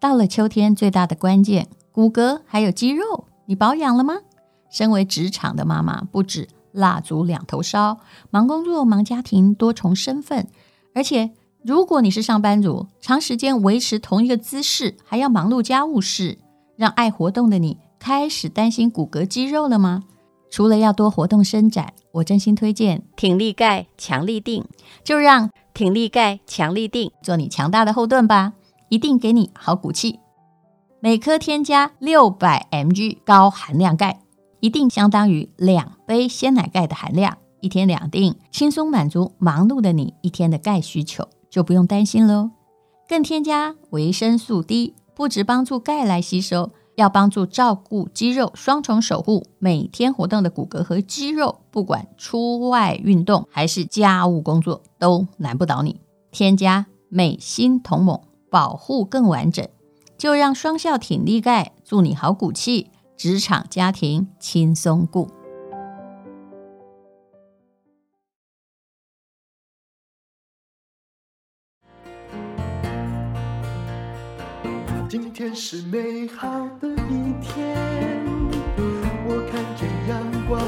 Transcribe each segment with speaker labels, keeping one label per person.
Speaker 1: 到了秋天，最大的关键，骨骼还有肌肉，你保养了吗？身为职场的妈妈，不止蜡烛两头烧，忙工作、忙家庭，多重身份。而且，如果你是上班族，长时间维持同一个姿势，还要忙碌家务事，让爱活动的你开始担心骨骼肌肉了吗？除了要多活动伸展，我真心推荐
Speaker 2: 挺立钙强力定，
Speaker 1: 就让
Speaker 2: 挺立钙强力定
Speaker 1: 做你强大的后盾吧。一定给你好骨气，每颗添加六百 mg 高含量钙，一定相当于两杯鲜奶钙的含量，一天两定，轻松满足忙碌的你一天的钙需求，就不用担心喽。更添加维生素 D，不止帮助钙来吸收，要帮助照顾肌肉，双重守护每天活动的骨骼和肌肉，不管出外运动还是家务工作，都难不倒你。添加美心同盟。保护更完整，就让双效挺立钙助你好骨气，职场家庭轻松顾。
Speaker 3: 今天是美好的一天，我看见阳光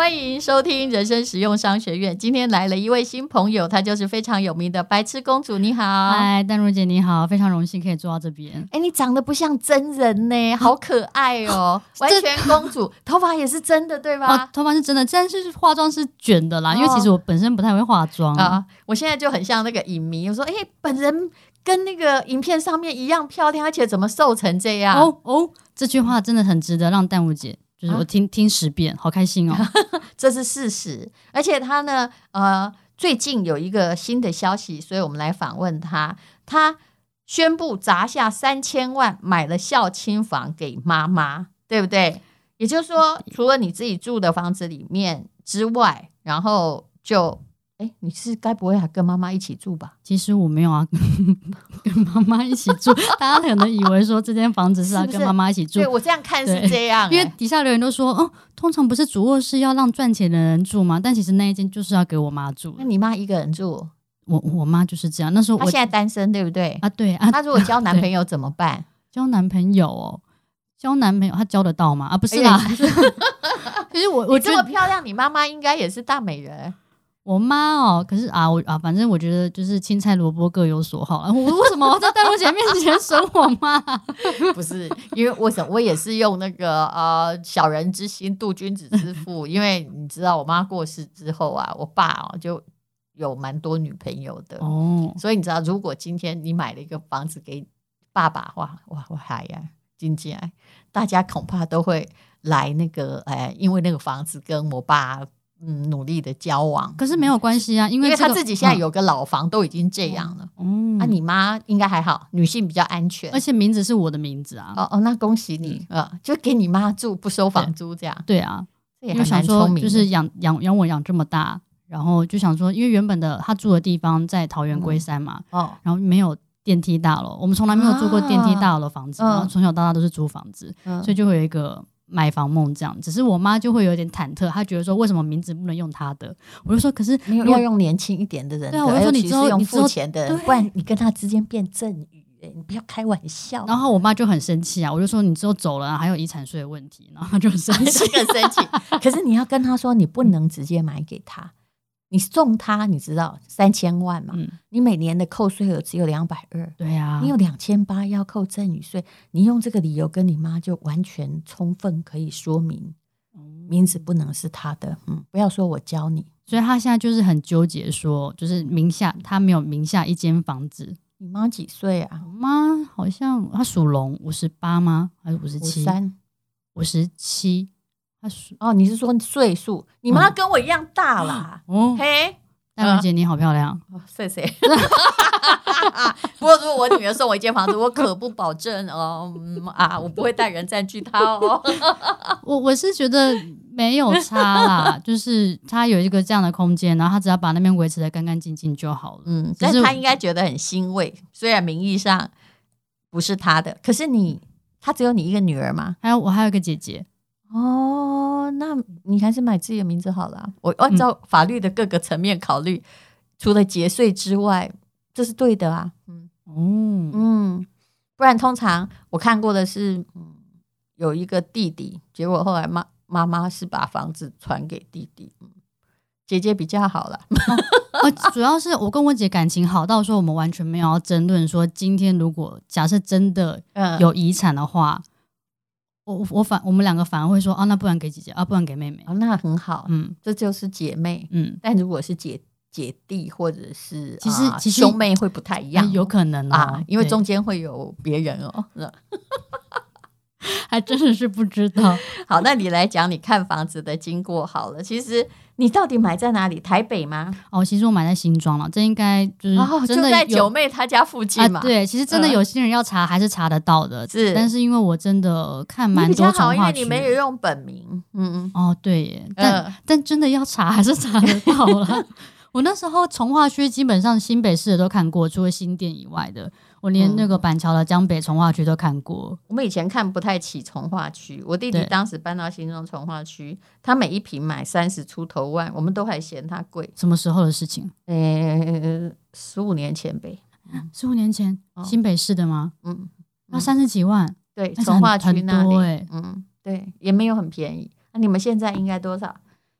Speaker 1: 欢迎收听人生实用商学院。今天来了一位新朋友，她就是非常有名的白痴公主。你好，
Speaker 4: 嗨，淡如姐，你好，非常荣幸可以坐到这边。
Speaker 1: 哎，你长得不像真人呢，好可爱哦，完全公主，头发也是真的，对吧？
Speaker 4: 哦，头发是真的，但是化妆是卷的啦。哦、因为其实我本身不太会化妆
Speaker 1: 啊。我现在就很像那个影迷，我说，哎，本人跟那个影片上面一样漂亮，而且怎么瘦成这样？
Speaker 4: 哦哦，这句话真的很值得让淡如姐。就是我听、啊、听十遍，好开心哦！
Speaker 1: 这是事实，而且他呢，呃，最近有一个新的消息，所以我们来访问他。他宣布砸下三千万买了孝亲房给妈妈，对不对？也就是说，除了你自己住的房子里面之外，然后就。哎，你是该不会还跟妈妈一起住吧？
Speaker 4: 其实我没有啊，跟妈妈一起住。大家可能以为说这间房子是要跟妈妈一起住。
Speaker 1: 对，我这样看是这样，
Speaker 4: 因为底下留言都说，哦，通常不是主卧室要让赚钱的人住吗？但其实那一间就是要给我妈住。
Speaker 1: 那你妈一个人住？
Speaker 4: 我我妈就是这样。那时候我
Speaker 1: 她现在单身，对不对？
Speaker 4: 啊，对啊。
Speaker 1: 她如果交男朋友怎么办？
Speaker 4: 交男朋友哦，交男朋友她交得到吗？啊，不是啦。其实我我
Speaker 1: 这么漂亮，你妈妈应该也是大美人。
Speaker 4: 我妈哦，可是啊，我啊，反正我觉得就是青菜萝卜各有所好。我为什么我在淡如姐面前损我妈？
Speaker 1: 不是因为我想我也是用那个呃小人之心度君子之腹。因为你知道我妈过世之后啊，我爸哦就有蛮多女朋友的哦，所以你知道，如果今天你买了一个房子给爸爸，哇哇我嗨呀，经济啊，大家恐怕都会来那个哎，因为那个房子跟我爸。嗯，努力的交往，
Speaker 4: 可是没有关系啊，因为、这个、
Speaker 1: 因为他自己现在有个老房，都已经这样了。嗯，那、啊、你妈应该还好，女性比较安全，
Speaker 4: 而且名字是我的名字啊。
Speaker 1: 哦哦，那恭喜你呃、嗯，就给你妈住，不收房租这样。
Speaker 4: 对，对啊，这也还蛮聪明。就是养养养我养这么大，然后就想说，因为原本的他住的地方在桃园龟山嘛，哦、嗯，然后没有电梯大楼，我们从来没有住过电梯大楼的房子，啊、然后从小到大都是租房子，嗯、所以就会有一个。买房梦这样，只是我妈就会有点忐忑，她觉得说，为什么名字不能用她的？我就说，可是
Speaker 1: 你要用年轻一点的人的。对啊，我就说你之后用付钱的，不然你跟他之间变赠与，你不要开玩笑。
Speaker 4: 然后我妈就很生气啊，我就说你之后走了，啊，还有遗产税的问题，然后她就很生气，
Speaker 1: 很生气。可是你要跟她说，你不能直接买给她。你送他，你知道三千万嘛？嗯、你每年的扣税额只有两百二，
Speaker 4: 对呀、啊，
Speaker 1: 你有两千八要扣赠与税，你用这个理由跟你妈就完全充分可以说明，名字不能是他的，嗯，不要说我教你，
Speaker 4: 所以他现在就是很纠结，说就是名下他没有名下一间房子。
Speaker 1: 你妈几岁啊？
Speaker 4: 我妈好像她属龙，五十八吗？还是五十七？三五十七。他说：“
Speaker 1: 哦，你是说岁数？你妈跟我一样大啦。哦，嘿，
Speaker 4: 淡如姐你好漂亮，
Speaker 1: 谢谢。不过如果我女儿送我一间房子，我可不保证哦，嗯啊，我不会带人占据它哦。
Speaker 4: 我我是觉得没有差啦，就是他有一个这样的空间，然后他只要把那边维持的干干净净就好了。嗯，
Speaker 1: 但是他应该觉得很欣慰，虽然名义上不是他的，可是你他只有你一个女儿吗？
Speaker 4: 还有我还有一个姐姐。”
Speaker 1: 哦，那你还是买自己的名字好了。我按照法律的各个层面考虑，嗯、除了节税之外，这是对的啊。嗯嗯嗯，不然通常我看过的是，嗯，有一个弟弟，结果后来妈妈妈是把房子传给弟弟，嗯，姐姐比较好了。
Speaker 4: 哦，主要是我跟我姐感情好到说，我们完全没有要争论说，今天如果假设真的有遗产的话。嗯我我反我们两个反而会说哦，那不然给姐姐啊，不然给妹妹。
Speaker 1: 啊，那很好，嗯，这就是姐妹，嗯。但如果是姐姐弟或者是
Speaker 4: 其实、啊、其实
Speaker 1: 兄妹会不太一样，
Speaker 4: 有可能啊，
Speaker 1: 因为中间会有别人哦，
Speaker 4: 还真的是不知道。
Speaker 1: 好，那你来讲你看房子的经过好了。其实你到底买在哪里？台北吗？
Speaker 4: 哦，其实我买在新庄了。这应该就是真的、哦、
Speaker 1: 就在九妹她家附近嘛、
Speaker 4: 啊。对，其实真的有些人要查还是查得到的。是、嗯，但是因为我真的看蛮多重划区，
Speaker 1: 因为你没有用本名。嗯嗯。
Speaker 4: 哦，对耶，但、呃、但真的要查还是查得到了。我那时候从化区基本上新北市的都看过，除了新店以外的。我连那个板桥的江北从化区都看过。
Speaker 1: 我们以前看不太起从化区，我弟弟当时搬到新庄从化区，他每一坪买三十出头万，我们都还嫌他贵。
Speaker 4: 什么时候的事情？
Speaker 1: 呃，十五年前呗。
Speaker 4: 十五年前，新北市的吗？嗯，那三十几万，
Speaker 1: 对，从化区那里，嗯，对，也没有很便宜。那你们现在应该多少？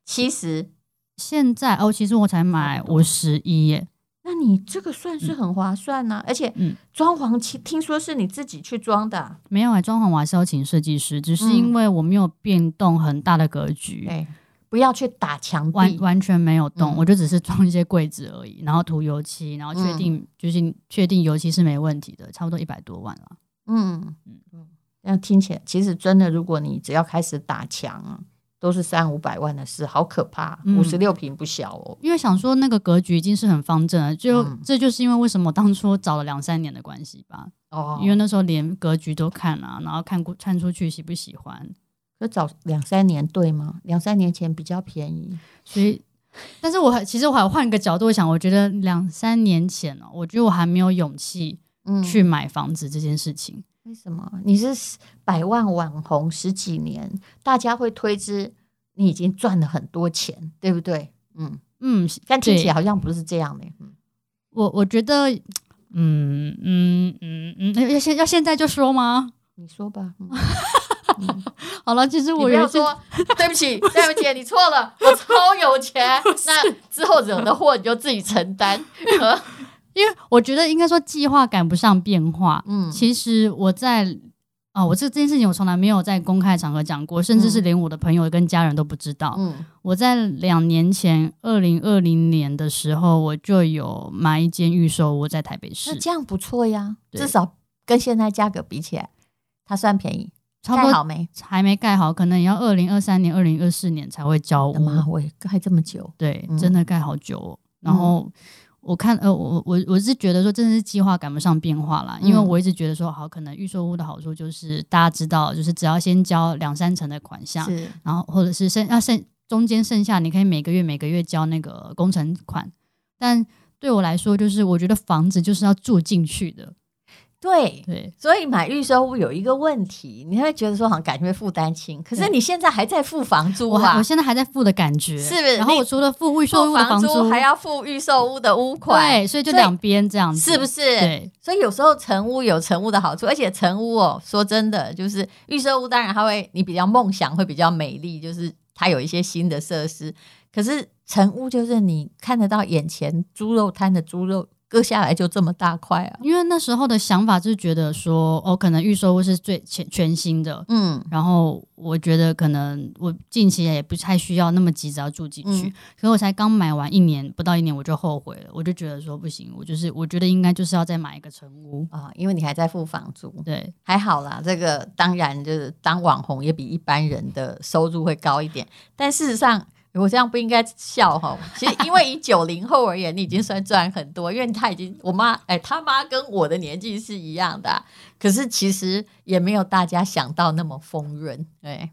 Speaker 1: 七十？
Speaker 4: 现在哦，其实我才买五十一耶。
Speaker 1: 那你这个算是很划算呢、而且装潢，听说是你自己去装的？
Speaker 4: 没有啊，装潢我还是要请设计师，只是因为我没有变动很大的格局，
Speaker 1: 嗯、不要去打墙壁，
Speaker 4: 完完全没有动，嗯、我就只是装一些柜子而已，然后涂油漆，然后确定、嗯、就是确定油漆是没问题的，差不多一百多万了。
Speaker 1: 嗯。嗯。嗯，那听起来其实真的，如果你只要开始打墙啊。都是三五百万的事，好可怕！五十六平不小哦。
Speaker 4: 因为想说那个格局已经是很方正了，就、嗯、这就是因为为什么当初找了两三年的关系吧。哦，因为那时候连格局都看了、啊，然后看过看出去喜不喜欢。
Speaker 1: 那找两三年对吗？两三年前比较便宜，
Speaker 4: 所以，但是我还其实我还换个角度想，我觉得两三年前哦，我觉得我还没有勇气去买房子这件事情。
Speaker 1: 为什么？你是百万网红十几年，大家会推知你已经赚了很多钱，对不对？嗯嗯，但听起来好像不是这样的。嗯，
Speaker 4: 我我觉得，嗯嗯嗯嗯，要现要现在就说吗？
Speaker 1: 你说吧。嗯
Speaker 4: 嗯、好了，其实我
Speaker 1: 要说，对不起，对不起，你错了，我超有钱。那之后惹的祸你就自己承担。
Speaker 4: 因为我觉得应该说计划赶不上变化。嗯，其实我在啊、哦，我这这件事情我从来没有在公开场合讲过，甚至是连我的朋友跟家人都不知道。嗯，我在两年前，二零二零年的时候，我就有买一间预售屋在台北市。
Speaker 1: 那这样不错呀，至少跟现在价格比起来，它算便宜。
Speaker 4: 差不多盖好没？还没盖好，可能也要二零二三年、二零二四年才会交屋。
Speaker 1: 妈，我盖这么久？
Speaker 4: 对，嗯、真的盖好久、哦。然后。嗯我看呃，我我我是觉得说，真的是计划赶不上变化啦。因为我一直觉得说，好，可能预售屋的好处就是大家知道，就是只要先交两三成的款项，然后或者是剩要剩中间剩下，你可以每个月每个月交那个工程款。但对我来说，就是我觉得房子就是要住进去的。
Speaker 1: 对对，所以买预售屋有一个问题，你会觉得说好像感觉负担轻，可是你现在还在付房租啊，
Speaker 4: 我，我现在还在付的感觉，
Speaker 1: 是不是？
Speaker 4: 然后我除了付预售屋的房租，
Speaker 1: 房租还要付预售屋的屋款，
Speaker 4: 对，所以就两边这样子，
Speaker 1: 是不是？对，所以有时候成屋有成屋的好处，而且成屋哦，说真的，就是预售屋，当然它会你比较梦想会比较美丽，就是它有一些新的设施，可是成屋就是你看得到眼前猪肉摊的猪肉。割下来就这么大块啊！
Speaker 4: 因为那时候的想法就是觉得说，哦，可能预售屋是最全全新的，嗯，然后我觉得可能我近期也不太需要那么急着要住进去，嗯、可是我才刚买完一年不到一年我就后悔了，我就觉得说不行，我就是我觉得应该就是要再买一个成屋。
Speaker 1: 啊，因为你还在付房租，
Speaker 4: 对，
Speaker 1: 还好啦，这个当然就是当网红也比一般人的收入会高一点，但事实上。我这样不应该笑哈，其实因为以九零后而言，你已经算赚很多，因为他已经我妈 哎，他妈跟我的年纪是一样的，可是其实也没有大家想到那么丰润。对，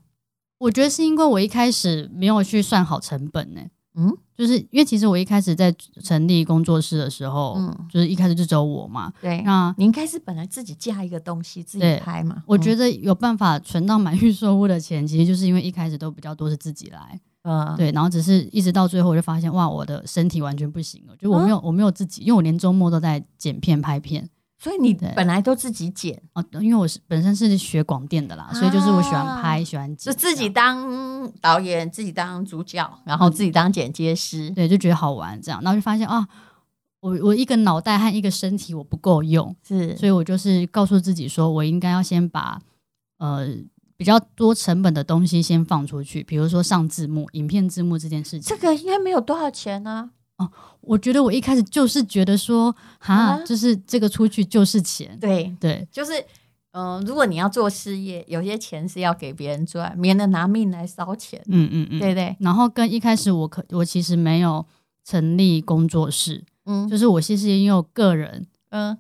Speaker 4: 我觉得是因为我一开始没有去算好成本呢。嗯，就是因为其实我一开始在成立工作室的时候，嗯，就是一开始就只有我嘛。
Speaker 1: 对，那你应该是本来自己架一个东西自己拍嘛。
Speaker 4: 我觉得有办法存到买预售屋的钱，其实就是因为一开始都比较多是自己来。嗯，对，然后只是一直到最后，我就发现哇，我的身体完全不行了，就我没有、嗯、我没有自己，因为我连周末都在剪片拍片。
Speaker 1: 所以你本来都自己剪？
Speaker 4: 哦，因为我是本身是学广电的啦，啊、所以就是我喜欢拍，喜欢剪，
Speaker 1: 就自己当导演，自己当主角，然后自己当剪接师，
Speaker 4: 对，就觉得好玩这样，然后就发现啊，我我一个脑袋和一个身体我不够用，是，所以我就是告诉自己说，我应该要先把呃比较多成本的东西先放出去，比如说上字幕、影片字幕这件事情，
Speaker 1: 这个应该没有多少钱呢、啊。
Speaker 4: 哦，我觉得我一开始就是觉得说，哈，啊、就是这个出去就是钱，
Speaker 1: 对
Speaker 4: 对，
Speaker 1: 就是，嗯、呃，如果你要做事业，有些钱是要给别人赚，免得拿命来烧钱，
Speaker 4: 嗯嗯嗯，对对。然后跟一开始我可我其实没有成立工作室，嗯，就是我其实也有个人，嗯，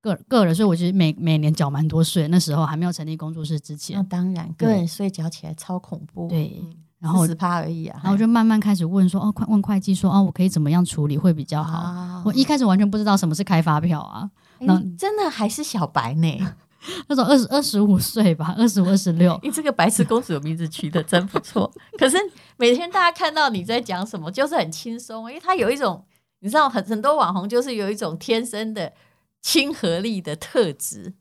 Speaker 4: 个个人，所以我其实每每年缴蛮多税，那时候还没有成立工作室之前，
Speaker 1: 那当然个人税缴起来超恐怖，
Speaker 4: 对。然后
Speaker 1: 十趴而已啊，
Speaker 4: 然后我就慢慢开始问说，哦，快问会计说，哦，我可以怎么样处理会比较好？啊、我一开始完全不知道什么是开发票啊，
Speaker 1: 那真的还是小白呢，
Speaker 4: 那种二十二十五岁吧，二十五二十六，
Speaker 1: 你这个白痴公主的名字取得真不错。可是每天大家看到你在讲什么，就是很轻松，因为他有一种，你知道，很很多网红就是有一种天生的亲和力的特质。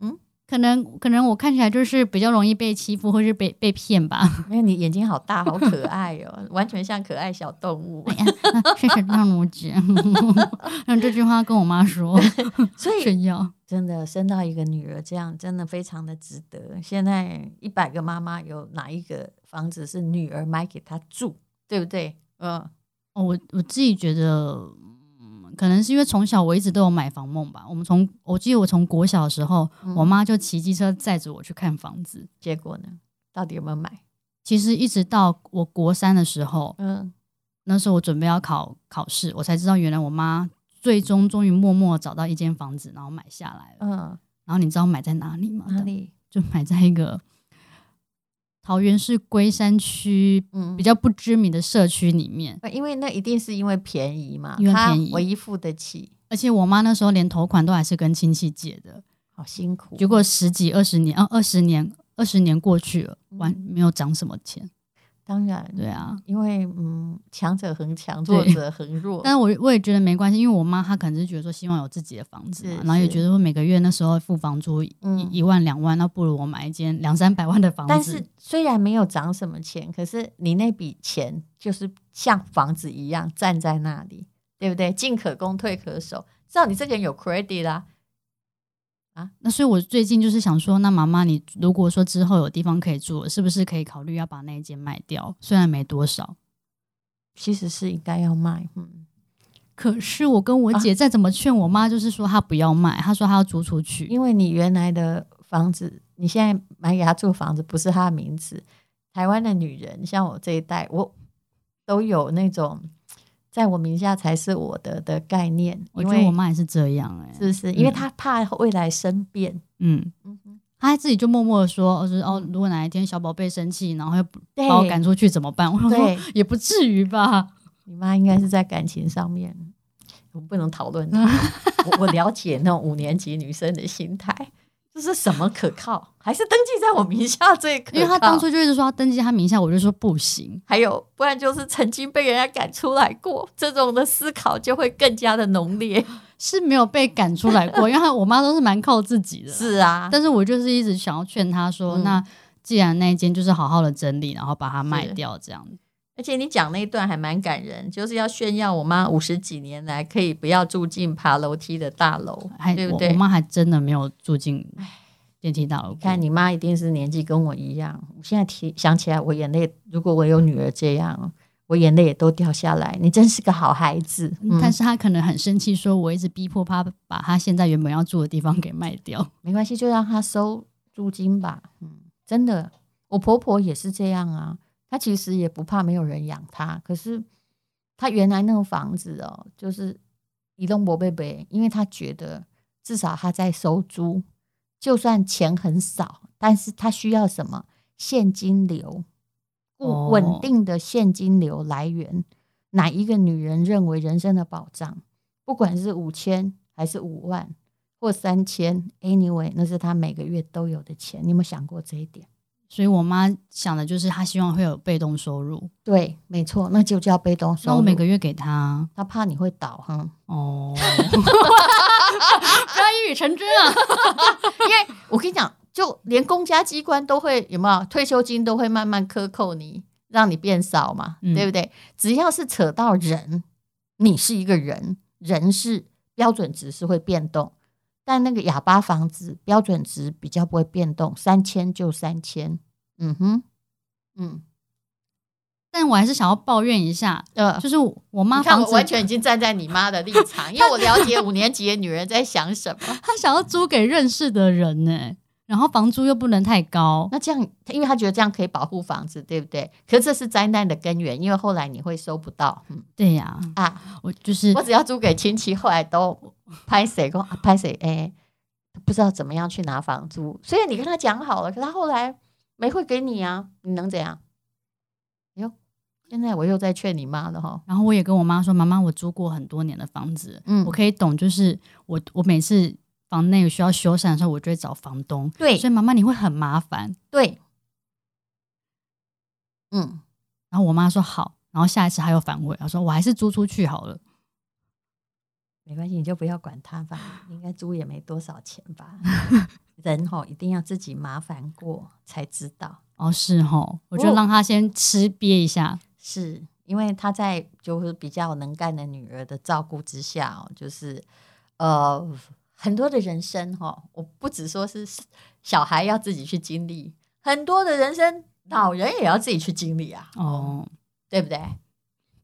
Speaker 4: 嗯可能可能我看起来就是比较容易被欺负或是被被骗吧。
Speaker 1: 因为你眼睛好大，好可爱哦，完全像可爱小动物。
Speaker 4: 谢谢大拇指。用这句话跟我妈说，
Speaker 1: 所以
Speaker 4: 炫耀
Speaker 1: 真的生到一个女儿，这样真的非常的值得。现在一百个妈妈有哪一个房子是女儿买给她住，对不对？嗯，
Speaker 4: 哦，我我自己觉得。可能是因为从小我一直都有买房梦吧。我们从我记得我从国小的时候，嗯、我妈就骑机车载着我去看房子。
Speaker 1: 结果呢，到底有没有买？
Speaker 4: 其实一直到我国三的时候，嗯，那时候我准备要考考试，我才知道原来我妈最终终于默默找到一间房子，然后买下来了。嗯，然后你知道买在哪里吗？
Speaker 1: 哪里？
Speaker 4: 就买在一个。桃园市龟山区，嗯，比较不知名的社区里面，
Speaker 1: 因为那一定是因为便宜嘛，
Speaker 4: 因为便宜，
Speaker 1: 唯一付得起。
Speaker 4: 而且我妈那时候连头款都还是跟亲戚借的，
Speaker 1: 好辛苦。
Speaker 4: 结果十几二十年，啊，二十年，二十年过去了，完没有涨什么钱。
Speaker 1: 当然，
Speaker 4: 对啊，
Speaker 1: 因为嗯，强者恒强，弱者恒弱。
Speaker 4: 但是我我也觉得没关系，因为我妈她可能是觉得说希望有自己的房子嘛，然后也觉得说每个月那时候付房租一、嗯、一万两万，那不如我买一间两三百万的房子。
Speaker 1: 但是虽然没有涨什么钱，可是你那笔钱就是像房子一样站在那里，对不对？进可攻，退可守，知道你这个人有 credit 啦。
Speaker 4: 啊，那所以，我最近就是想说，那妈妈，你如果说之后有地方可以住，是不是可以考虑要把那一间卖掉？虽然没多少，
Speaker 1: 其实是应该要卖。嗯，
Speaker 4: 可是我跟我姐再怎么劝我妈，就是说她不要卖，她说她要租出去，
Speaker 1: 因为你原来的房子，你现在买给她住房子不是她的名字。台湾的女人，像我这一代，我都有那种。在我名下才是我的的概念，
Speaker 4: 我觉得我妈也是这样哎、欸，
Speaker 1: 是不是？因为她怕未来生变，
Speaker 4: 嗯嗯哼，她自己就默默的说，就是哦，如果哪一天小宝贝生气，然后又把我赶出去怎么办？我说 也不至于吧。
Speaker 1: 你妈应该是在感情上面，我不能讨论她。我我了解那种五年级女生的心态。这是什么可靠？还是登记在我名下最可靠？
Speaker 4: 因为他当初就一直说要登记他名下，我就说不行。
Speaker 1: 还有，不然就是曾经被人家赶出来过，这种的思考就会更加的浓烈。
Speaker 4: 是没有被赶出来过，因为我妈都是蛮靠自己的。
Speaker 1: 是啊，
Speaker 4: 但是我就是一直想要劝她说，嗯、那既然那一间就是好好的整理，然后把它卖掉，这样。
Speaker 1: 而且你讲那一段还蛮感人，就是要炫耀我妈五十几年来可以不要住进爬楼梯的大
Speaker 4: 楼，
Speaker 1: 对不对？
Speaker 4: 我妈还真的没有住进电梯大楼。
Speaker 1: 看你妈一定是年纪跟我一样，我现在提想起来，我眼泪。如果我有女儿这样，我眼泪也都掉下来。你真是个好孩子，
Speaker 4: 嗯、但是她可能很生气，说我一直逼迫她把她现在原本要住的地方给卖掉。
Speaker 1: 没关系，就让她收租金吧。嗯，真的，我婆婆也是这样啊。他其实也不怕没有人养他，可是他原来那个房子哦，就是移动博贝贝，因为他觉得至少他在收租，就算钱很少，但是他需要什么现金流，不稳定的现金流来源，哪一个女人认为人生的保障，不管是五千还是五万或三千，anyway，那是他每个月都有的钱。你有没有想过这一点？
Speaker 4: 所以我妈想的就是她希望会有被动收入。
Speaker 1: 对，没错，那就叫被动收入。
Speaker 4: 那我每个月给她，
Speaker 1: 她怕你会倒哈。哦，
Speaker 4: 不要一语成真啊！
Speaker 1: 因为我跟你讲，就连公家机关都会有没有退休金都会慢慢克扣你，让你变少嘛，嗯、对不对？只要是扯到人，你是一个人，人是标准值是会变动。但那个哑巴房子标准值比较不会变动，三千就三千，嗯哼，嗯。
Speaker 4: 但我还是想要抱怨一下，呃，就是我妈房子
Speaker 1: 完全已经站在你妈的立场，因为我了解五年级的女人在想什么，
Speaker 4: 她想要租给认识的人呢。然后房租又不能太高，
Speaker 1: 那这样，因为他觉得这样可以保护房子，对不对？可是这是灾难的根源，因为后来你会收不到。嗯，
Speaker 4: 对呀，啊，啊我就是
Speaker 1: 我只要租给亲戚，后来都拍谁跟拍谁，哎，不知道怎么样去拿房租。虽然你跟他讲好了，可他后来没会给你啊，你能怎样？哟，现在我又在劝你妈了哈。
Speaker 4: 然后我也跟我妈说，妈妈，我租过很多年的房子，嗯，我可以懂，就是我我每次。房内需要修缮的时候，我就会找房东。
Speaker 1: 对，
Speaker 4: 所以妈妈你会很麻烦。
Speaker 1: 对，嗯。
Speaker 4: 然后我妈说好，然后下一次还有反悔，她说我还是租出去好了。
Speaker 1: 没关系，你就不要管他吧，应该租也没多少钱吧。人吼一定要自己麻烦过才知道。
Speaker 4: 哦，是吼，我就让他先吃憋一下，
Speaker 1: 是因为他在就是比较能干的女儿的照顾之下哦，就是呃。很多的人生哈，我不只说是小孩要自己去经历，很多的人生老人也要自己去经历啊。哦，对不对？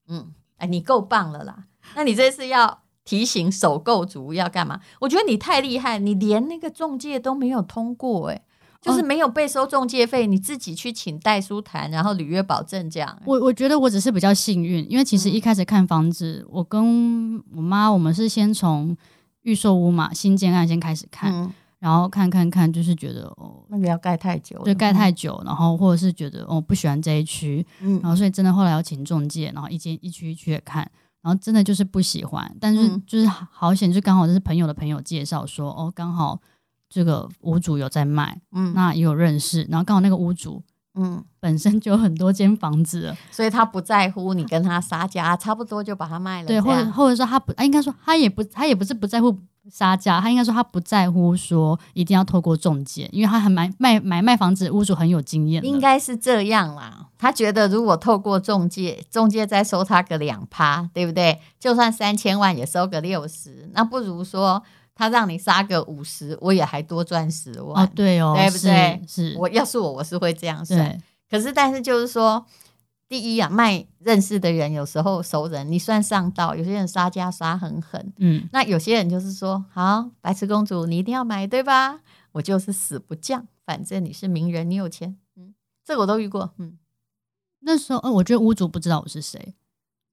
Speaker 1: 嗯，哎，你够棒了啦！那你这次要提醒首购族要干嘛？我觉得你太厉害，你连那个中介都没有通过，哎，就是没有被收中介费，你自己去请代书谈，然后履约保证这样。
Speaker 4: 我我觉得我只是比较幸运，因为其实一开始看房子，嗯、我跟我妈我们是先从。预售屋嘛，新建案先开始看，嗯、然后看看看，就是觉得哦，
Speaker 1: 那个要盖太久，
Speaker 4: 就盖太久，然后或者是觉得哦不喜欢这一区，嗯、然后所以真的后来要请中介，然后一间一区一区的看，然后真的就是不喜欢，但是就是好险，就刚好就是朋友的朋友介绍说哦，刚好这个屋主有在卖，嗯，那也有认识，然后刚好那个屋主。嗯，本身就有很多间房子，
Speaker 1: 所以他不在乎你跟他杀价，差不多就把它卖了。
Speaker 4: 对，或者或者说他不，应该说他也不，他也不是不在乎杀价，他应该说他不在乎说一定要透过中介，因为他还买卖买卖房子屋主很有经验。
Speaker 1: 应该是这样啦，他觉得如果透过中介，中介再收他个两趴，对不对？就算三千万也收个六十，那不如说。他让你杀个五十，我也还多赚十万。
Speaker 4: 哦，对哦，
Speaker 1: 对不对？
Speaker 4: 是，
Speaker 1: 是我要是我，我是会这样算。可是，但是就是说，第一啊，卖认识的人有时候熟人，你算上道。有些人杀价杀很狠，嗯，那有些人就是说，好，白痴公主，你一定要买，对吧？我就是死不降，反正你是名人，你有钱，嗯，这个我都遇过，嗯。
Speaker 4: 那时候，呃，我觉得屋主不知道我是谁。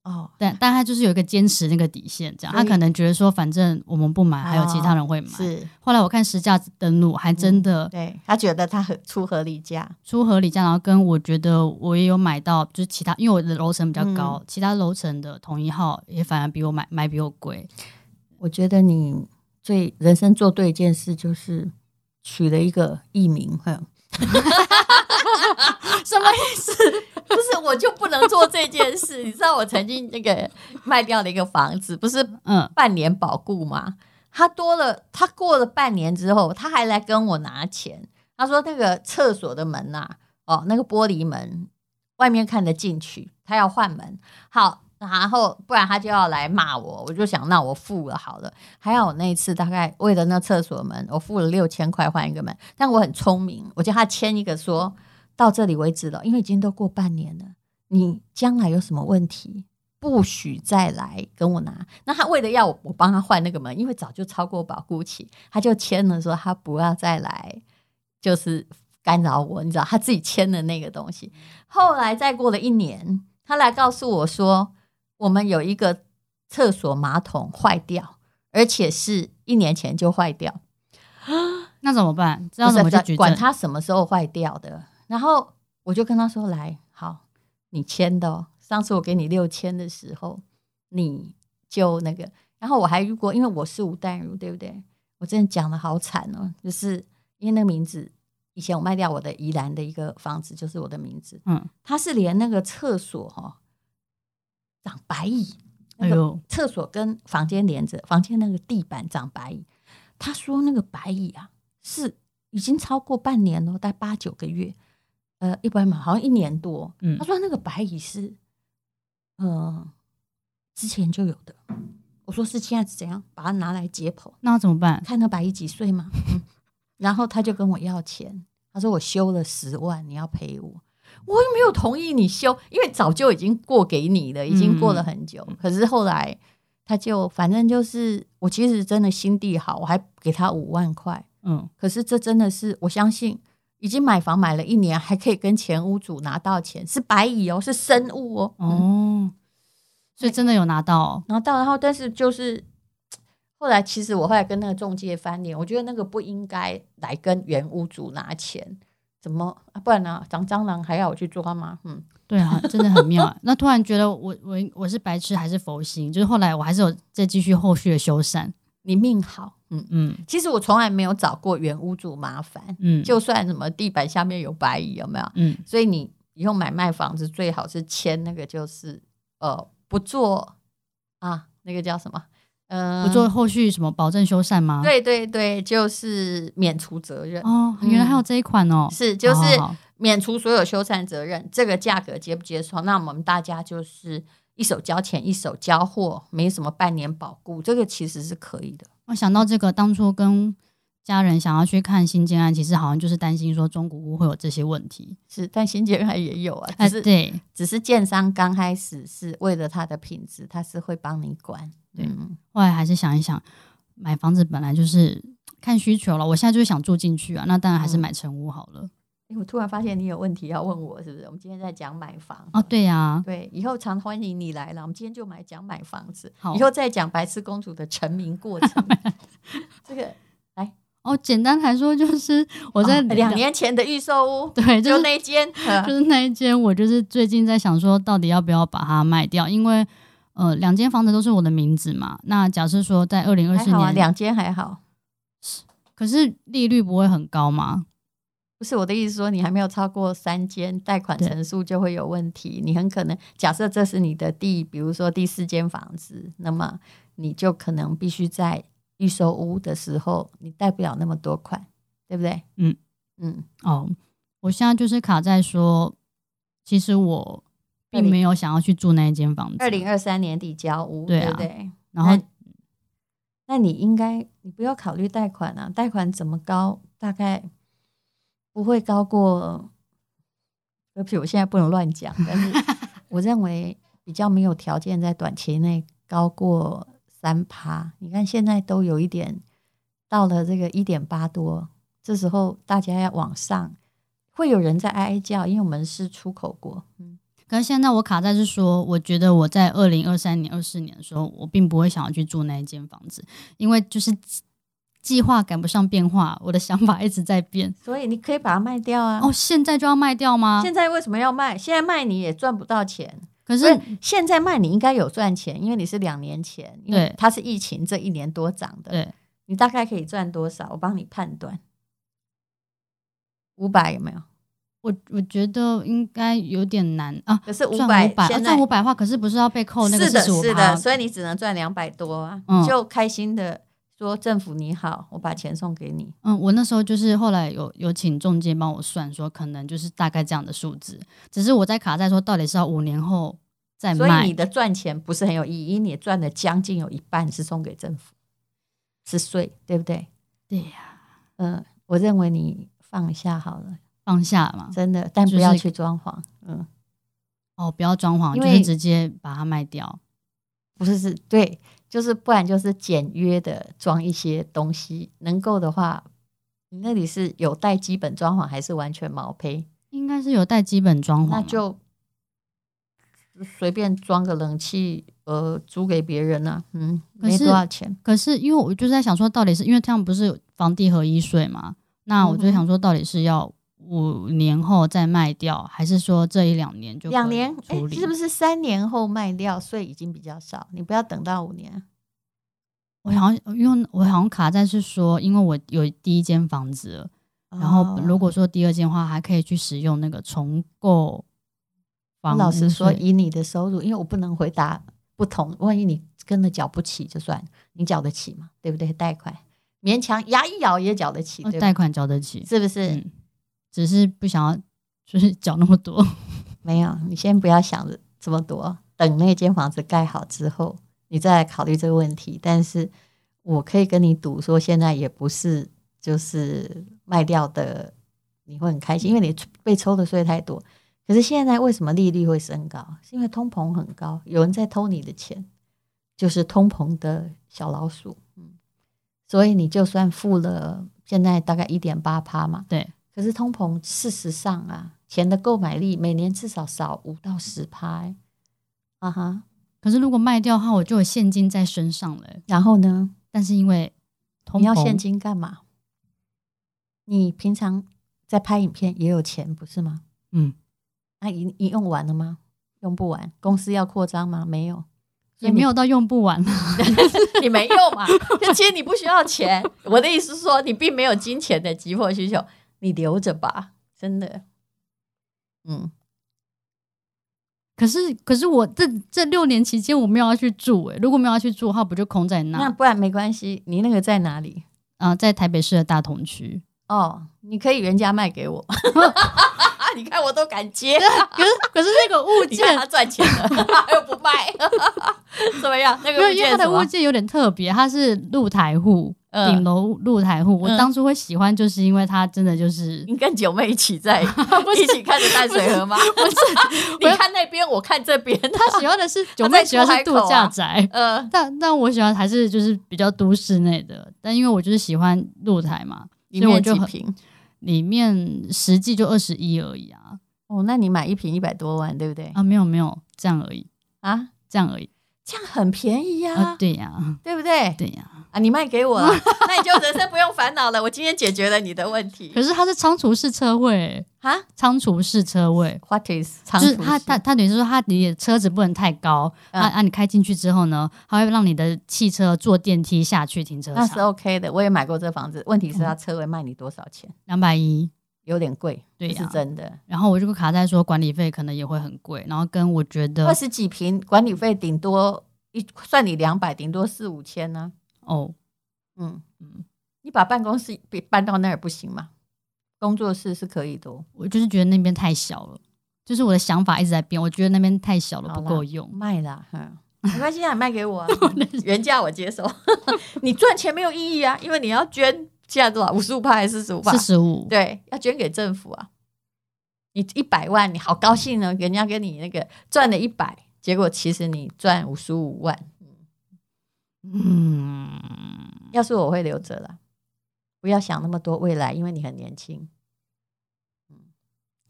Speaker 4: 哦，但但他就是有一个坚持那个底线，这样他可能觉得说，反正我们不买，还有其他人会买。哦、是，后来我看实价登录，还真的，
Speaker 1: 嗯、对他觉得他很出合理价，
Speaker 4: 出合理价，然后跟我觉得我也有买到，就是其他，因为我的楼层比较高，嗯、其他楼层的同一号也反而比我买买比我贵。
Speaker 1: 我觉得你最人生做对一件事，就是取了一个艺名，哼。什么意思？我就不能做这件事？你知道我曾经那个卖掉了一个房子，不是嗯半年保固吗？他多了，他过了半年之后，他还来跟我拿钱。他说那个厕所的门呐、啊，哦，那个玻璃门外面看得进去，他要换门。好。然后不然他就要来骂我，我就想那我付了好了。还好我那一次大概为了那厕所门，我付了六千块换一个门。但我很聪明，我叫他签一个说到这里为止了，因为已经都过半年了，你将来有什么问题不许再来跟我拿。那他为了要我，我帮他换那个门，因为早就超过保固期，他就签了说他不要再来，就是干扰我。你知道他自己签的那个东西。后来再过了一年，他来告诉我说。我们有一个厕所马桶坏掉，而且是一年前就坏掉，
Speaker 4: 那怎么办？知道怎么去
Speaker 1: 管他什么时候坏掉的？然后我就跟他说：“来，好，你签的哦，上次我给你六千的时候，你就那个，然后我还如果因为我是吴淡如，对不对？我真的讲的好惨哦，就是因为那个名字，以前我卖掉我的宜兰的一个房子，就是我的名字，嗯，他是连那个厕所哈、哦、长白蚁，哎呦，厕所跟房间连着，房间那个地板长白蚁，他说那个白蚁啊是已经超过半年了，大概八九个月，呃，一百嘛好像一年多，嗯，他说那个白蚁是，嗯、呃，之前就有的。我说是现在是怎样把它拿来解剖？
Speaker 4: 那怎么办？
Speaker 1: 看那白蚁几岁吗？嗯，然后他就跟我要钱，他说我修了十万，你要赔我。我又没有同意你修，因为早就已经过给你了，已经过了很久。嗯，可是后来他就反正就是，我其实真的心地好，我还给他五万块。嗯，可是这真的是我相信，已经买房买了一年，还可以跟前屋主拿到钱，是白蚁哦，是生物哦。嗯。哦
Speaker 4: 所以真的有拿到，哦，
Speaker 1: 拿到，然后但是就是后来，其实我后来跟那个中介翻脸，我觉得那个不应该来跟原屋主拿钱，怎么不然呢？长蟑螂还要我去抓吗？嗯，
Speaker 4: 对啊，真的很妙。那突然觉得我我我是白痴还是佛心？就是后来我还是有再继续后续的修缮。
Speaker 1: 你命好，嗯嗯。其实我从来没有找过原屋主麻烦，嗯，就算什么地板下面有白蚁有没有？嗯，所以你以后买卖房子最好是签那个就是呃。不做啊，那个叫什么？
Speaker 4: 呃，不做后续什么保证修缮吗？
Speaker 1: 对对对，就是免除责任
Speaker 4: 哦。原来还有这一款哦，
Speaker 1: 嗯、是就是免除所有修缮责任。这个价格接不接受？那我们大家就是一手交钱一手交货，没什么半年保固，这个其实是可以的。
Speaker 4: 我想到这个，当初跟。家人想要去看新建案，其实好像就是担心说中古屋会有这些问题。
Speaker 1: 是，但新建案也有啊。只是、呃、对，只是建商刚开始是为了它的品质，他是会帮你管。对，
Speaker 4: 后来还是想一想，买房子本来就是看需求了。我现在就是想住进去啊，那当然还是买成屋好了。
Speaker 1: 我突然发现你有问题要问我，是不是？我们今天在讲买房
Speaker 4: 哦，对呀、啊，
Speaker 1: 对，以后常欢迎你来了。我们今天就买讲买房子，以后再讲白痴公主的成名过程。这个来。
Speaker 4: 哦，简单来说就是我在
Speaker 1: 两年前的预售屋，
Speaker 4: 对，
Speaker 1: 就那一间，
Speaker 4: 就是那一间。我就是最近在想说，到底要不要把它卖掉？因为呃，两间房子都是我的名字嘛。那假设说在二零二四年，
Speaker 1: 两间还好，
Speaker 4: 可是利率不会很高吗？
Speaker 1: 不是我的意思，说你还没有超过三间，贷款成数就会有问题。你很可能假设这是你的第，比如说第四间房子，那么你就可能必须在。预售屋的时候，你贷不了那么多款，对不对？嗯
Speaker 4: 嗯。哦，我现在就是卡在说，其实我并没有想要去住那一间房子。
Speaker 1: 二零二三年底交屋，对，不对？
Speaker 4: 然后，
Speaker 1: 那，那你应该，你不要考虑贷款啊，贷款怎么高？大概不会高过。对不起，我现在不能乱讲，但是 我认为比较没有条件在短期内高过。三趴，你看现在都有一点到了这个一点八多，这时候大家要往上，会有人在哀哀叫，因为我们是出口国。嗯，
Speaker 4: 可是现在我卡在是说，我觉得我在二零二三年、二四年的时候，我并不会想要去住那一间房子，因为就是计划赶不上变化，我的想法一直在变，
Speaker 1: 所以你可以把它卖掉啊。
Speaker 4: 哦，现在就要卖掉吗？
Speaker 1: 现在为什么要卖？现在卖你也赚不到钱。可是现在卖你应该有赚钱，因为你是两年前，因为它是疫情这一年多涨的。对，你大概可以赚多少？我帮你判断，五百有没有？
Speaker 4: 我我觉得应该有点难啊。
Speaker 1: 可是五百，
Speaker 4: 赚五百的话，可是不是要被扣那个是的？
Speaker 1: 是的，所以你只能赚两百多啊，你就开心的说政府你好，我把钱送给你。
Speaker 4: 嗯，我那时候就是后来有有请中介帮我算，说可能就是大概这样的数字。只是我在卡在说，到底是要五年后再卖？
Speaker 1: 所以你的赚钱不是很有意义，你赚的将近有一半是送给政府，是税，对不对？
Speaker 4: 对呀。
Speaker 1: 嗯，我认为你放下好了，
Speaker 4: 放下嘛，
Speaker 1: 真的，但不要去装潢。嗯，
Speaker 4: 哦，不要装潢，就是直接把它卖掉。
Speaker 1: 不是，是对。就是不然就是简约的装一些东西，能够的话，你那里是有带基本装潢还是完全毛坯？
Speaker 4: 应该是有带基本装潢，
Speaker 1: 那就随便装个冷气，呃，租给别人啊，嗯，没多少钱。
Speaker 4: 可是因为我就是在想说，到底是因为这样不是房地合一税嘛？那我就想说，到底是要五年后再卖掉，还是说这一两年就
Speaker 1: 两年处理？是不是三年后卖掉，所以已经比较少？你不要等到五年。
Speaker 4: 我好像因为我好像卡在是说，因为我有第一间房子，然后如果说第二间的话，还可以去使用那个重购房。
Speaker 1: 老实说，以你的收入，因为我不能回答不同，万一你真的缴不起就算，你缴得起嘛？对不对？贷款勉强牙一咬也缴得起，
Speaker 4: 贷款缴得起，
Speaker 1: 是不是？嗯，
Speaker 4: 只是不想要就是缴那么多。
Speaker 1: 没有，你先不要想着这么多，等那间房子盖好之后。你再来考虑这个问题，但是我可以跟你赌说，现在也不是就是卖掉的，你会很开心，因为你被抽的税太多。可是现在为什么利率会升高？是因为通膨很高，有人在偷你的钱，就是通膨的小老鼠。嗯，所以你就算付了现在大概一点八趴嘛，
Speaker 4: 对。
Speaker 1: 可是通膨事实上啊，钱的购买力每年至少少五到十拍，啊哈。
Speaker 4: 可是如果卖掉的话，我就有现金在身上了。
Speaker 1: 然后呢？
Speaker 4: 但是因为
Speaker 1: 你要现金干嘛？你平常在拍影片也有钱，不是吗？
Speaker 4: 嗯。
Speaker 1: 那、啊、你你用完了吗？用不完。公司要扩张吗？没有，
Speaker 4: 也没有到用不完。
Speaker 1: 你没用嘛？就其实你不需要钱。我的意思是说，你并没有金钱的急迫需求，你留着吧，真的。嗯。
Speaker 4: 可是，可是我这这六年期间我没有要去住诶，如果没有要去住的话，不就空在那？
Speaker 1: 那不然没关系，你那个在哪里？
Speaker 4: 啊，在台北市的大同区。
Speaker 1: 哦，你可以原价卖给我。你看我都敢接，
Speaker 4: 可是可是那个物件
Speaker 1: 他赚钱了，又不卖，怎么样？那个
Speaker 4: 因为它的物件有点特别，它是露台户。顶楼露台户，我当初会喜欢，就是因为它真的就是
Speaker 1: 你跟九妹一起在 一起看着淡水河吗？不是，你看那边，我看这边。
Speaker 4: 他喜欢的是 九妹喜欢是度假宅，呃，但但我喜欢还是就是比较都市内的。但因为我就是喜欢露台嘛，所以我就很里面实际就二十一而已啊。
Speaker 1: 哦，那你买一瓶一百多万，对不对？
Speaker 4: 啊，没有没有，这样而已啊，这样而已。
Speaker 1: 这样很便宜呀、
Speaker 4: 啊，对呀、啊，
Speaker 1: 对不对？
Speaker 4: 对呀、啊，
Speaker 1: 啊，你卖给我了，那你就人生不用烦恼了。我今天解决了你的问题。
Speaker 4: 可是它是仓储式车位啊，仓储式车位
Speaker 1: ，What is？
Speaker 4: 就是它它它等于是说，它你的车子不能太高，嗯、啊啊，你开进去之后呢，它会让你的汽车坐电梯下去停车场，
Speaker 1: 那是 OK 的。我也买过这房子，问题是它车位卖你多少钱？
Speaker 4: 两百一。
Speaker 1: 有点贵，
Speaker 4: 对、
Speaker 1: 啊，是真的。
Speaker 4: 然后我就卡在说管理费可能也会很贵，然后跟我觉得
Speaker 1: 二十几平管理费顶多一算你两百，顶多四五千呢。
Speaker 4: 哦，
Speaker 1: 嗯嗯，你把办公室搬到那儿不行吗？工作室是可以的。
Speaker 4: 我就是觉得那边太小了，就是我的想法一直在变。我觉得那边太小了，不够用，
Speaker 1: 卖啦。嗯，没关系，啊，卖给我、啊，原价我接受。你赚钱没有意义啊，因为你要捐。现在多少？五十五趴还是四十五趴？
Speaker 4: 四十五。
Speaker 1: 对，要捐给政府啊！你一百万，你好高兴呢，人家给你那个赚了一百，结果其实你赚五十五万。嗯，要是我会留着了，不要想那么多未来，因为你很年轻。嗯，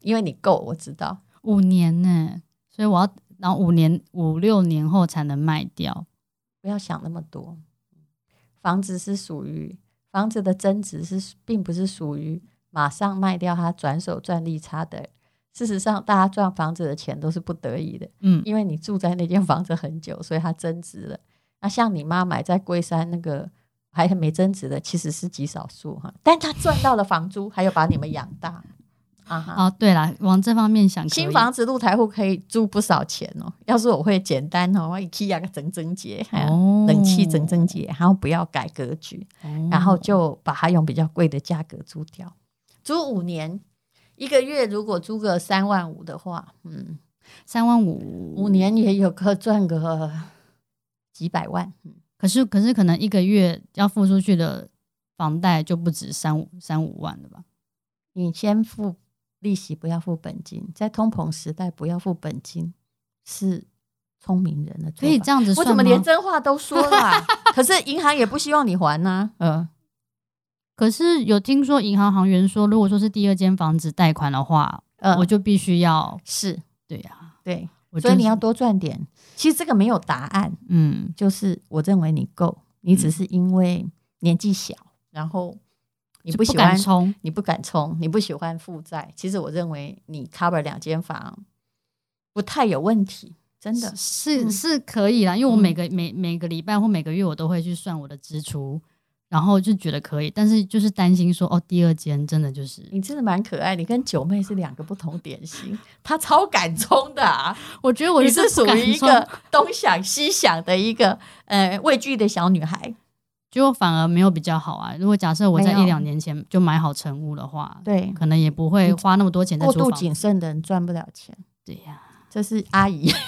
Speaker 1: 因为你够，我知道
Speaker 4: 五年呢，所以我要然后五年五六年后才能卖掉。
Speaker 1: 不要想那么多，房子是属于。房子的增值是并不是属于马上卖掉它转手赚利差的。事实上，大家赚房子的钱都是不得已的，嗯，因为你住在那间房子很久，所以它增值了。那像你妈买在龟山那个还没增值的，其实是极少数哈，但她赚到了房租，还有把你们养大。啊哈！
Speaker 4: 哦，对了，往这方面想，
Speaker 1: 新房子露台户可以租不少钱哦。要是我会简单哦，我 IKEA 个整整洁，哦，冷气整整洁，然后不要改格局，哦，然后就把它用比较贵的价格租掉，租五年，一个月如果租个三万五的话，嗯，
Speaker 4: 三万五，
Speaker 1: 五年也有个赚个几百万。
Speaker 4: 可是可是可能一个月要付出去的房贷就不止三五三五万了吧？
Speaker 1: 你先付。利息不要付本金，在通膨时代不要付本金是聪明人的。
Speaker 4: 可以这样子说，
Speaker 1: 我怎么连真话都说了啊？可是银行也不希望你还呢。嗯，
Speaker 4: 可是有听说银行行员说，如果说是第二间房子贷款的话，呃，我就必须要
Speaker 1: 是
Speaker 4: 对呀，
Speaker 1: 对，所以你要多赚点。其实这个没有答案，嗯，就是我认为你够，你只是因为年纪小，然后。你不喜欢冲，你不敢冲，你不喜欢负债。其实我认为你 cover 两间房不太有问题，真的
Speaker 4: 是是，是可以啦。因为我每个、嗯、每每个礼拜或每个月我都会去算我的支出。然后就觉得可以，但是就是担心说哦，第二间真的就是
Speaker 1: 你真的蛮可爱，你跟九妹是两个不同典型，她超敢冲的啊！我觉得我是属于一个东想西想的一个呃畏惧的小女孩，
Speaker 4: 就反而没有比较好啊。如果假设我在一两年前就买好成屋的话，对，可能也不会花那么多钱在。
Speaker 1: 过度谨慎的人赚不了钱，
Speaker 4: 对呀、啊，
Speaker 1: 这是阿姨。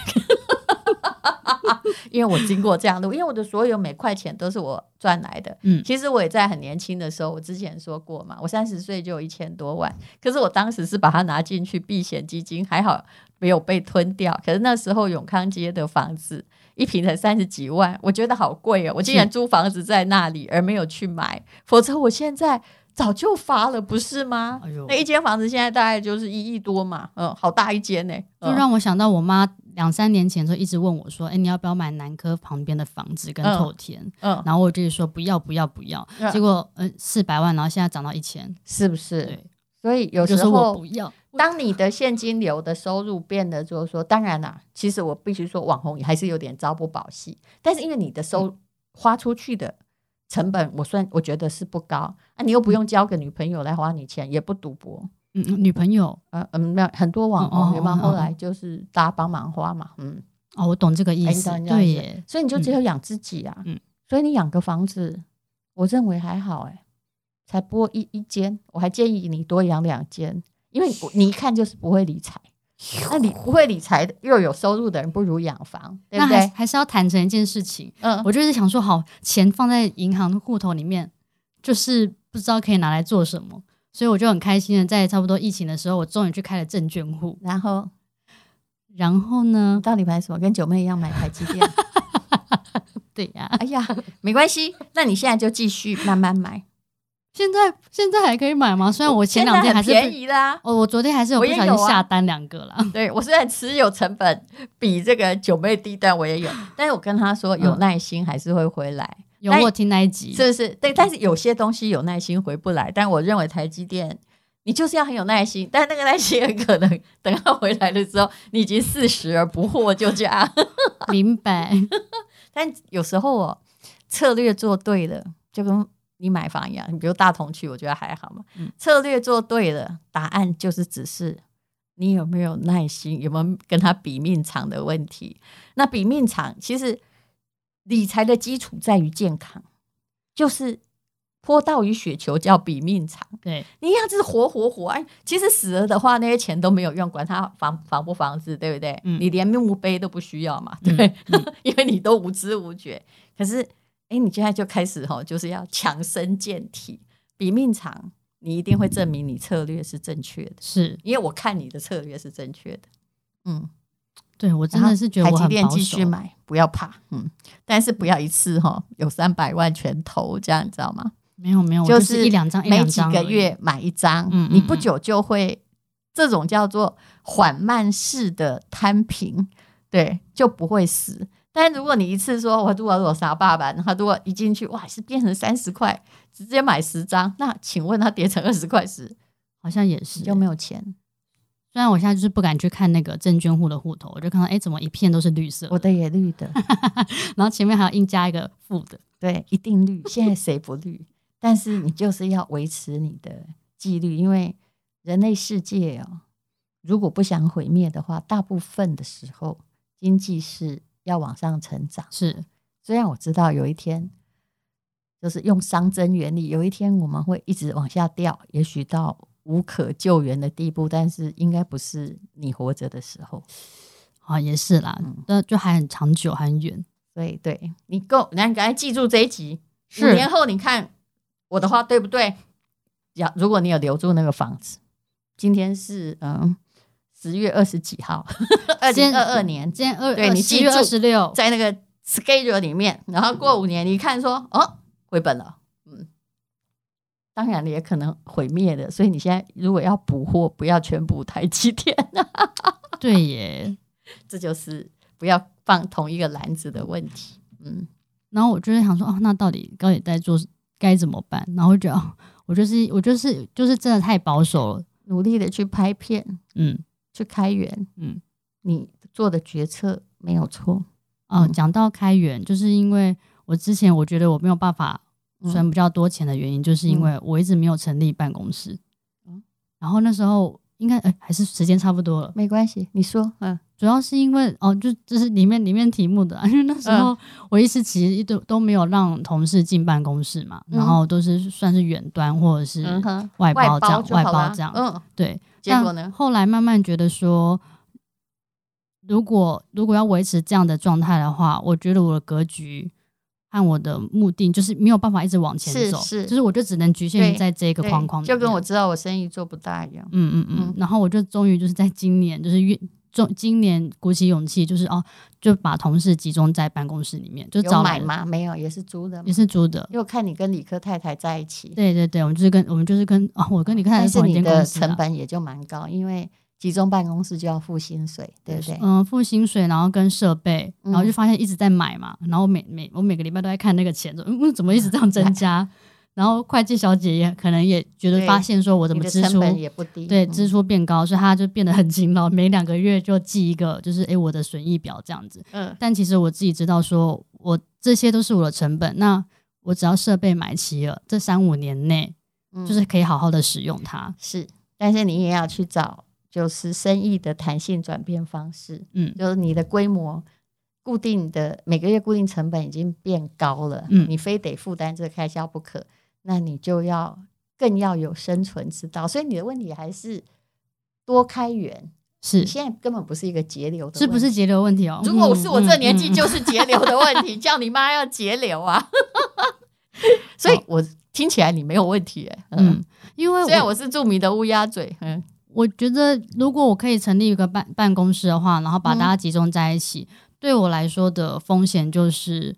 Speaker 1: 因为我经过这样的，因为我的所有每块钱都是我赚来的。嗯，其实我也在很年轻的时候，我之前说过嘛，我三十岁就有一千多万，可是我当时是把它拿进去避险基金，还好没有被吞掉。可是那时候永康街的房子一平才三十几万，我觉得好贵哦，我竟然租房子在那里而没有去买，否则我现在早就发了，不是吗？那一间房子现在大概就是一亿多嘛，嗯，好大一间呢，
Speaker 4: 就让我想到我妈。两三年前就，一直问我说：“哎、欸，你要不要买南科旁边的房子跟透天？”嗯，嗯然后我就说：“不要，不要，不要。嗯”结果，嗯、呃，四百万，然后现在涨到一千，
Speaker 1: 是不是？对。所以有时候我不要。当你的现金流的收入变得就是说，当然啦，其实我必须说，网红也还是有点朝不保夕。但是因为你的收、嗯、花出去的成本，我算我觉得是不高。啊，你又不用交个女朋友来花你钱，也不赌博。
Speaker 4: 嗯，女朋友，
Speaker 1: 呃嗯，没有很多网红，有没有？后来就是大家帮忙花嘛，嗯，
Speaker 4: 哦，我懂这个意思，对耶，
Speaker 1: 所以你就只有养自己啊，嗯，所以你养个房子，我认为还好，哎，才拨一一间，我还建议你多养两间，因为你一看就是不会理财，那你不会理财又有收入的人，不如养房，对不对？
Speaker 4: 还是要坦诚一件事情，嗯，我就是想说，好，钱放在银行的户头里面，就是不知道可以拿来做什么。所以我就很开心的，在差不多疫情的时候，我终于去开了证券户。
Speaker 1: 然后，
Speaker 4: 然后呢？
Speaker 1: 到底买什么？跟九妹一样买台积电？
Speaker 4: 对呀。
Speaker 1: 哎呀，没关系。那你现在就继续慢慢买。
Speaker 4: 现在现在还可以买吗？虽然我前两天还是
Speaker 1: 便宜啦。
Speaker 4: 哦，我昨天还是有不小心下单两个了。
Speaker 1: 对，我虽然持有成本比这个九妹低，但我也有。但是我跟他说，有耐心还是会回来。
Speaker 4: 有我听那一集，
Speaker 1: 是不是？对，但是有些东西有耐心回不来。但我认为台积电，你就是要很有耐心。但那个耐心很可能等他回来的时候，你已经四十而不惑，就这样。
Speaker 4: 明白。
Speaker 1: 但有时候哦，策略做对了，就跟你买房一样。你比如大同区，我觉得还好嘛。嗯，策略做对了，答案就是只是你有没有耐心，有没有跟他比命长的问题。那比命长，其实。理财的基础在于健康，就是坡道与雪球叫比命长。
Speaker 4: 对，
Speaker 1: 你要是活活活哎，其实死了的话，那些钱都没有用，管他房房不房子，对不对？嗯、你连墓碑都不需要嘛，对，因为你都无知无觉。可是，哎，你现在就开始哈，就是要强身健体，比命长，你一定会证明你策略是正确的。
Speaker 4: 是
Speaker 1: 因为我看你的策略是正确的，嗯。
Speaker 4: 对，我真的是觉得。台积电继续
Speaker 1: 买，不要怕，嗯，但是不要一次哈有三百万全投，这样你知道吗？
Speaker 4: 没有没有，就是一两张，
Speaker 1: 每几个月买一张，嗯，你不久就会这种叫做缓慢式的摊平，对，就不会死。但如果你一次说我如果我杀爸爸，然后如果一进去哇是变成三十块，直接买十张，那请问它跌成二十块时，
Speaker 4: 好像也是
Speaker 1: 就没有钱。
Speaker 4: 虽然我现在就是不敢去看那个证券户的户头，我就看到哎，怎么一片都是绿色？
Speaker 1: 我的也绿的，
Speaker 4: 然后前面还要硬加一个负的，
Speaker 1: 对，一定绿。现在谁不绿？但是你就是要维持你的纪律，因为人类世界哦，如果不想毁灭的话，大部分的时候经济是要往上成长。
Speaker 4: 是，
Speaker 1: 虽然我知道有一天就是用熵增原理，有一天我们会一直往下掉，也许到。无可救援的地步，但是应该不是你活着的时候
Speaker 4: 啊，也是啦，那、嗯、就还很长久，很远。
Speaker 1: 对对，你够，你赶快记住这一集。五年后你看我的话对不对？要如果你有留住那个房子，今天是嗯十月二十几号，二零二二年，
Speaker 4: 今天二
Speaker 1: 对你
Speaker 4: 七月二十六，
Speaker 1: 在那个 schedule 里面，然后过五年，你看说哦回本了。嗯当然也可能毁灭的，所以你现在如果要补货，不要全补台积电。
Speaker 4: 对耶，
Speaker 1: 这就是不要放同一个篮子的问题。嗯，
Speaker 4: 然后我就在想说，哦，那到底高铁在做该怎么办？然后我觉得，我就是我就是就是真的太保守了，
Speaker 1: 努力的去拍片，
Speaker 4: 嗯，
Speaker 1: 去开源，
Speaker 4: 嗯，
Speaker 1: 你做的决策没有错。
Speaker 4: 哦、嗯，讲到开源，就是因为我之前我觉得我没有办法赚比较多钱的原因，嗯、就是因为我一直没有成立办公室。嗯，然后那时候应该哎、欸，还是时间差不多了，
Speaker 1: 没关系，你说，嗯，
Speaker 4: 主要是因为哦，就就是里面里面题目的，因为那时候我一直其实都都没有让同事进办公室嘛，嗯、然后都是算是远端或者是外包这样，嗯、外包这样，嗯，对。结果呢？后来慢慢觉得说。如果如果要维持这样的状态的话，我觉得我的格局和我的目的就是没有办法一直往前走，
Speaker 1: 是，是
Speaker 4: 就是我就只能局限于在这个框框，
Speaker 1: 就跟我知道我生意做不大一样。
Speaker 4: 嗯嗯嗯。嗯然后我就终于就是在今年，就是运中今年鼓起勇气，就是哦，就把同事集中在办公室里面，就找
Speaker 1: 买吗？没有，也是租的，
Speaker 4: 也是租的。
Speaker 1: 因为我看你跟理科太太在一起，
Speaker 4: 对对对，我们就是跟我们就是跟啊、哦，我跟理科太太同一间公司，
Speaker 1: 但是你的成本也就蛮高，因为。集中办公室就要付薪水，对不对？
Speaker 4: 嗯，付薪水，然后跟设备，然后就发现一直在买嘛。嗯、然后每每我每个礼拜都在看那个钱，嗯，怎么一直这样增加？嗯、然后会计小姐也可能也觉得发现说，我怎么支出
Speaker 1: 也不低，
Speaker 4: 对，支出变高，所以她就变得很勤劳，每两个月就记一个，就是诶我的损益表这样子。嗯，但其实我自己知道，说我这些都是我的成本，那我只要设备买齐了，这三五年内就是可以好好的使用它。
Speaker 1: 是，但是你也要去找。就是生意的弹性转变方式，嗯，就是你的规模固定的每个月固定成本已经变高了，嗯，你非得负担这个开销不可，那你就要更要有生存之道。所以你的问题还是多开源，
Speaker 4: 是
Speaker 1: 现在根本不是一个节流的，
Speaker 4: 是不是节流问题哦？
Speaker 1: 如果我是我这年纪，就是节流的问题，叫你妈要节流啊！所以我听起来你没有问题，欸，嗯，因为虽然我是著名的乌鸦嘴，嗯。
Speaker 4: 我觉得，如果我可以成立一个办办公室的话，然后把大家集中在一起，嗯、对我来说的风险就是，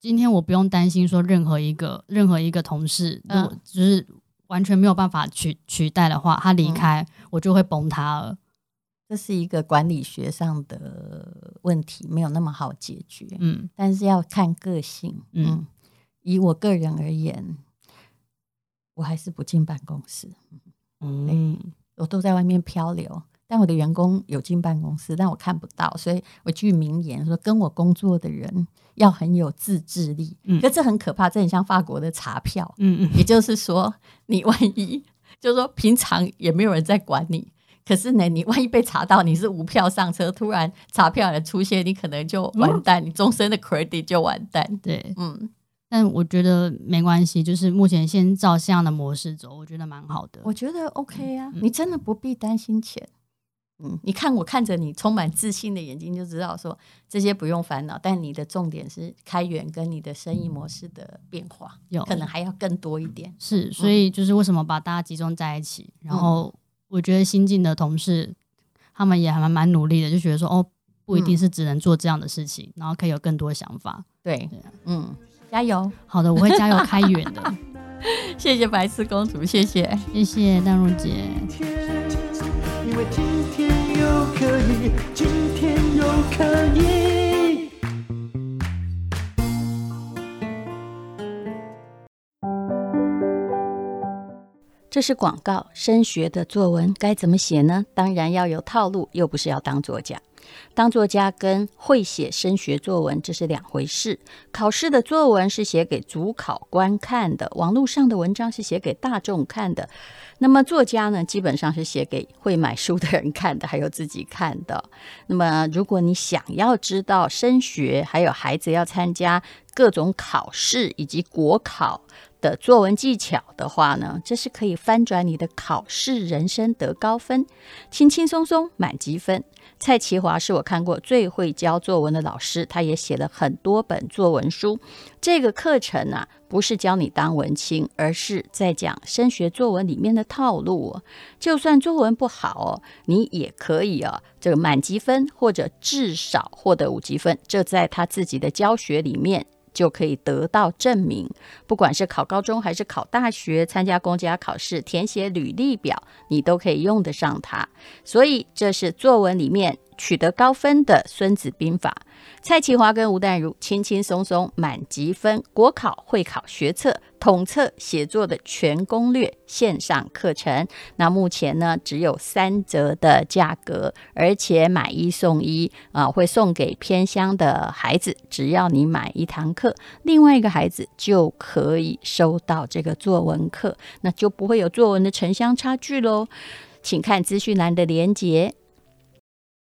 Speaker 4: 今天我不用担心说任何一个任何一个同事，如果就是完全没有办法取取代的话，他离开、嗯、我就会崩塌了。
Speaker 1: 这是一个管理学上的问题，没有那么好解决。嗯，但是要看个性。嗯，嗯，以我个人而言，我还是不进办公室。嗯。我都在外面漂流，但我的员工有进办公室，但我看不到，所以我句名言说：跟我工作的人要很有自制力。嗯，可这很可怕，这很像法国的查票。嗯嗯，也就是说，你万一就是说平常也没有人在管你，可是呢，你万一被查到你是无票上车，突然查票的出现，你可能就完蛋，你终身的 credit 就完蛋。
Speaker 4: 对，嗯。但我觉得没关系，就是目前先照这样的模式走，我觉得蛮好的。
Speaker 1: 我觉得 OK 啊，嗯、你真的不必担心钱。嗯，你看我看着你充满自信的眼睛，就知道说这些不用烦恼。但你的重点是开源跟你的生意模式的变化，有可能还要更多一点。
Speaker 4: 是，所以就是为什么把大家集中在一起，然后我觉得新进的同事他们也还蛮蛮努力的，就觉得说哦，不一定是只能做这样的事情，然后可以有更多想法。
Speaker 1: 对，对嗯。加油！
Speaker 4: 好的，我会加油开源的。
Speaker 1: 谢谢白痴公主，谢谢，
Speaker 4: 谢谢淡如姐。为今天又可以，今天又可以。
Speaker 2: 这是广告。升学的作文该怎么写呢？当然要有套路，又不是要当作家。当作家跟会写升学作文这是两回事。考试的作文是写给主考官看的，网络上的文章是写给大众看的。那么作家呢，基本上是写给会买书的人看的，还有自己看的。那么如果你想要知道升学，还有孩子要参加各种考试以及国考的作文技巧的话呢，这是可以翻转你的考试人生得高分，轻轻松松满级分。蔡奇华是我看过最会教作文的老师，他也写了很多本作文书。这个课程啊，不是教你当文青，而是在讲升学作文里面的套路。就算作文不好哦，你也可以啊，这个满级分或者至少获得五级分。这在他自己的教学里面。就可以得到证明，不管是考高中还是考大学，参加公家考试，填写履历表，你都可以用得上它。所以这是作文里面取得高分的《孙子兵法》。蔡其华跟吴淡如轻轻松松满级分，国考会考学测
Speaker 1: 统测写作的全攻略线上课程。那目前呢，只有三折的价格，而且买一送一啊，会送给偏乡的孩子，只要你买一堂课，另外一个孩子就可以收到这个作文课，那就不会有作文的城乡差距喽。请看资讯栏的连结。